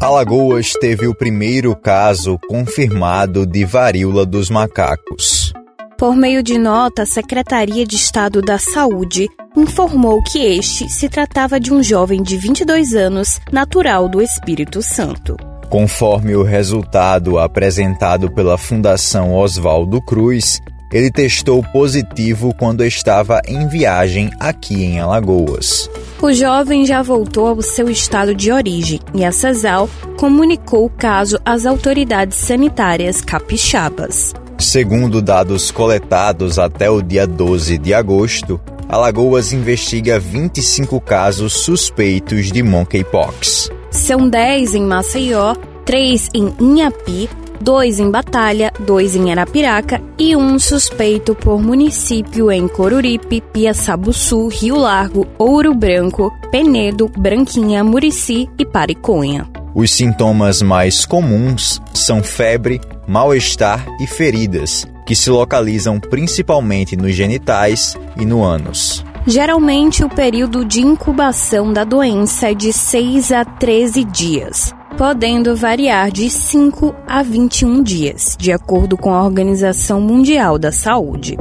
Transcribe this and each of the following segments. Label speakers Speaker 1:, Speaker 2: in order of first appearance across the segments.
Speaker 1: Alagoas teve o primeiro caso confirmado de varíola dos macacos.
Speaker 2: Por meio de nota, a Secretaria de Estado da Saúde informou que este se tratava de um jovem de 22 anos, natural do Espírito Santo.
Speaker 1: Conforme o resultado apresentado pela Fundação Oswaldo Cruz, ele testou positivo quando estava em viagem aqui em Alagoas.
Speaker 2: O jovem já voltou ao seu estado de origem e a CESAL comunicou o caso às autoridades sanitárias capixabas.
Speaker 1: Segundo dados coletados até o dia 12 de agosto, Alagoas investiga 25 casos suspeitos de monkeypox.
Speaker 2: São 10 em Maceió, 3 em Inhapi, dois em Batalha, dois em Arapiraca e um suspeito por município em Coruripe, Piaçabuçu, Rio Largo, Ouro Branco, Penedo, Branquinha, Murici e Pariconha.
Speaker 1: Os sintomas mais comuns são febre, mal-estar e feridas, que se localizam principalmente nos genitais e no ânus.
Speaker 2: Geralmente, o período de incubação da doença é de 6 a 13 dias podendo variar de 5 a 21 dias, de acordo com a Organização Mundial da Saúde.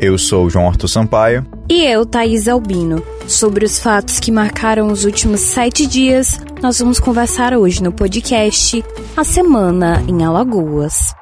Speaker 1: Eu sou João Arthur Sampaio.
Speaker 2: E eu, Thaís Albino. Sobre os fatos que marcaram os últimos sete dias, nós vamos conversar hoje no podcast A Semana em Alagoas.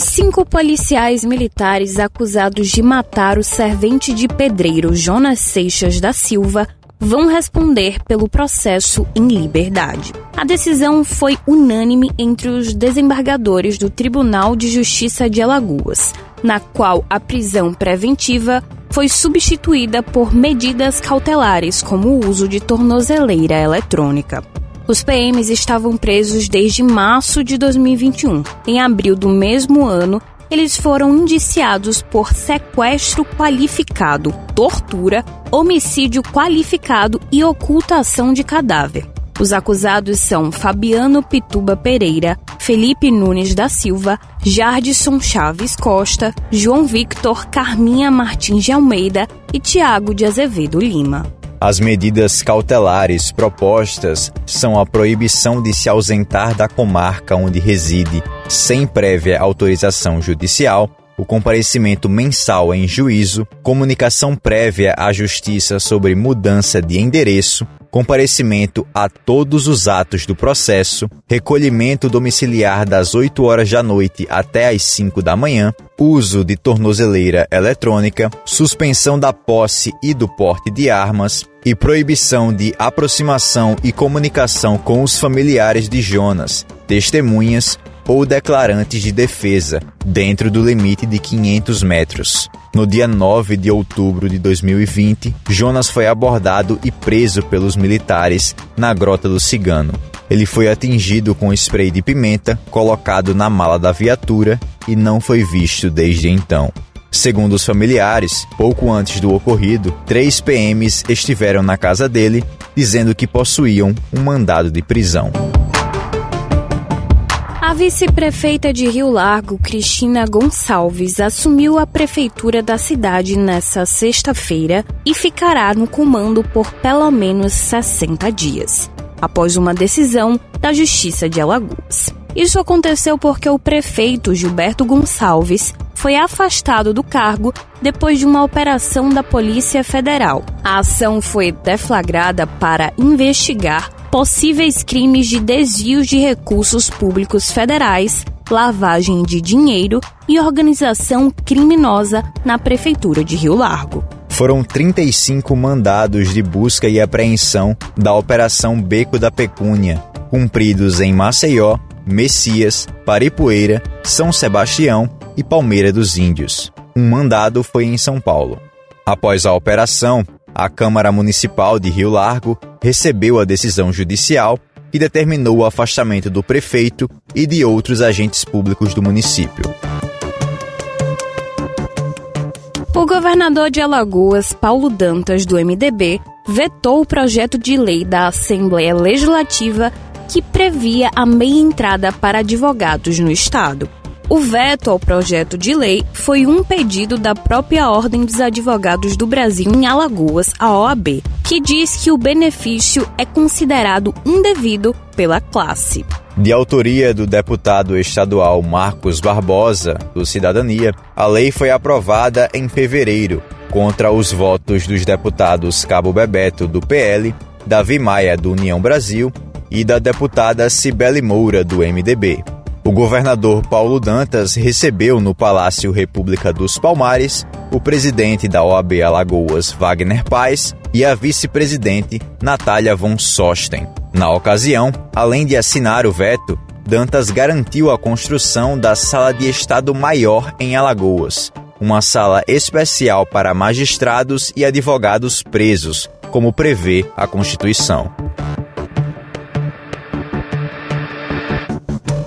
Speaker 2: Cinco policiais militares acusados de matar o servente de pedreiro Jonas Seixas da Silva vão responder pelo processo em liberdade. A decisão foi unânime entre os desembargadores do Tribunal de Justiça de Alagoas, na qual a prisão preventiva foi substituída por medidas cautelares, como o uso de tornozeleira eletrônica. Os PMs estavam presos desde março de 2021. Em abril do mesmo ano, eles foram indiciados por sequestro qualificado, tortura, homicídio qualificado e ocultação de cadáver. Os acusados são Fabiano Pituba Pereira, Felipe Nunes da Silva, Jardison Chaves Costa, João Victor Carminha Martins de Almeida e Tiago de Azevedo Lima.
Speaker 1: As medidas cautelares propostas são a proibição de se ausentar da comarca onde reside sem prévia autorização judicial, o comparecimento mensal em juízo, comunicação prévia à Justiça sobre mudança de endereço, comparecimento a todos os atos do processo, recolhimento domiciliar das 8 horas da noite até as 5 da manhã, uso de tornozeleira eletrônica, suspensão da posse e do porte de armas e proibição de aproximação e comunicação com os familiares de Jonas, testemunhas ou declarantes de defesa, dentro do limite de 500 metros. No dia 9 de outubro de 2020, Jonas foi abordado e preso pelos militares na Grota do Cigano. Ele foi atingido com spray de pimenta colocado na mala da viatura e não foi visto desde então. Segundo os familiares, pouco antes do ocorrido, três PMs estiveram na casa dele, dizendo que possuíam um mandado de prisão.
Speaker 2: A vice-prefeita de Rio Largo, Cristina Gonçalves, assumiu a prefeitura da cidade nesta sexta-feira e ficará no comando por pelo menos 60 dias, após uma decisão da Justiça de Alagoas. Isso aconteceu porque o prefeito Gilberto Gonçalves foi afastado do cargo depois de uma operação da Polícia Federal. A ação foi deflagrada para investigar possíveis crimes de desvios de recursos públicos federais, lavagem de dinheiro e organização criminosa na Prefeitura de Rio Largo.
Speaker 1: Foram 35 mandados de busca e apreensão da Operação Beco da Pecúnia, cumpridos em Maceió, Messias, Paripoeira, São Sebastião e Palmeira dos Índios. Um mandado foi em São Paulo. Após a operação, a Câmara Municipal de Rio Largo recebeu a decisão judicial que determinou o afastamento do prefeito e de outros agentes públicos do município.
Speaker 2: O governador de Alagoas, Paulo Dantas, do MDB, vetou o projeto de lei da Assembleia Legislativa que previa a meia entrada para advogados no estado. O veto ao projeto de lei foi um pedido da própria Ordem dos Advogados do Brasil em Alagoas, a OAB, que diz que o benefício é considerado indevido pela classe.
Speaker 1: De autoria do deputado estadual Marcos Barbosa, do Cidadania, a lei foi aprovada em fevereiro, contra os votos dos deputados Cabo Bebeto, do PL, Davi Maia, do União Brasil, e da deputada Cibele Moura, do MDB. O governador Paulo Dantas recebeu no Palácio República dos Palmares o presidente da OAB Alagoas, Wagner Paz, e a vice-presidente, Natália von Sosten. Na ocasião, além de assinar o veto, Dantas garantiu a construção da Sala de Estado Maior em Alagoas, uma sala especial para magistrados e advogados presos, como prevê a Constituição.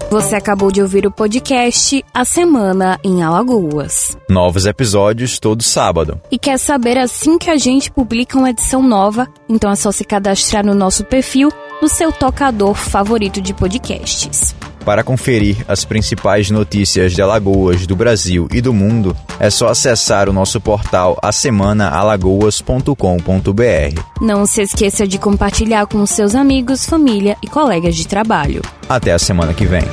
Speaker 2: Você acabou de ouvir o podcast A Semana em Alagoas.
Speaker 1: Novos episódios todo sábado.
Speaker 2: E quer saber assim que a gente publica uma edição nova? Então é só se cadastrar no nosso perfil no seu tocador favorito de podcasts.
Speaker 1: Para conferir as principais notícias de Alagoas, do Brasil e do mundo, é só acessar o nosso portal asemanaalagoas.com.br.
Speaker 2: Não se esqueça de compartilhar com seus amigos, família e colegas de trabalho.
Speaker 1: Até a semana que vem.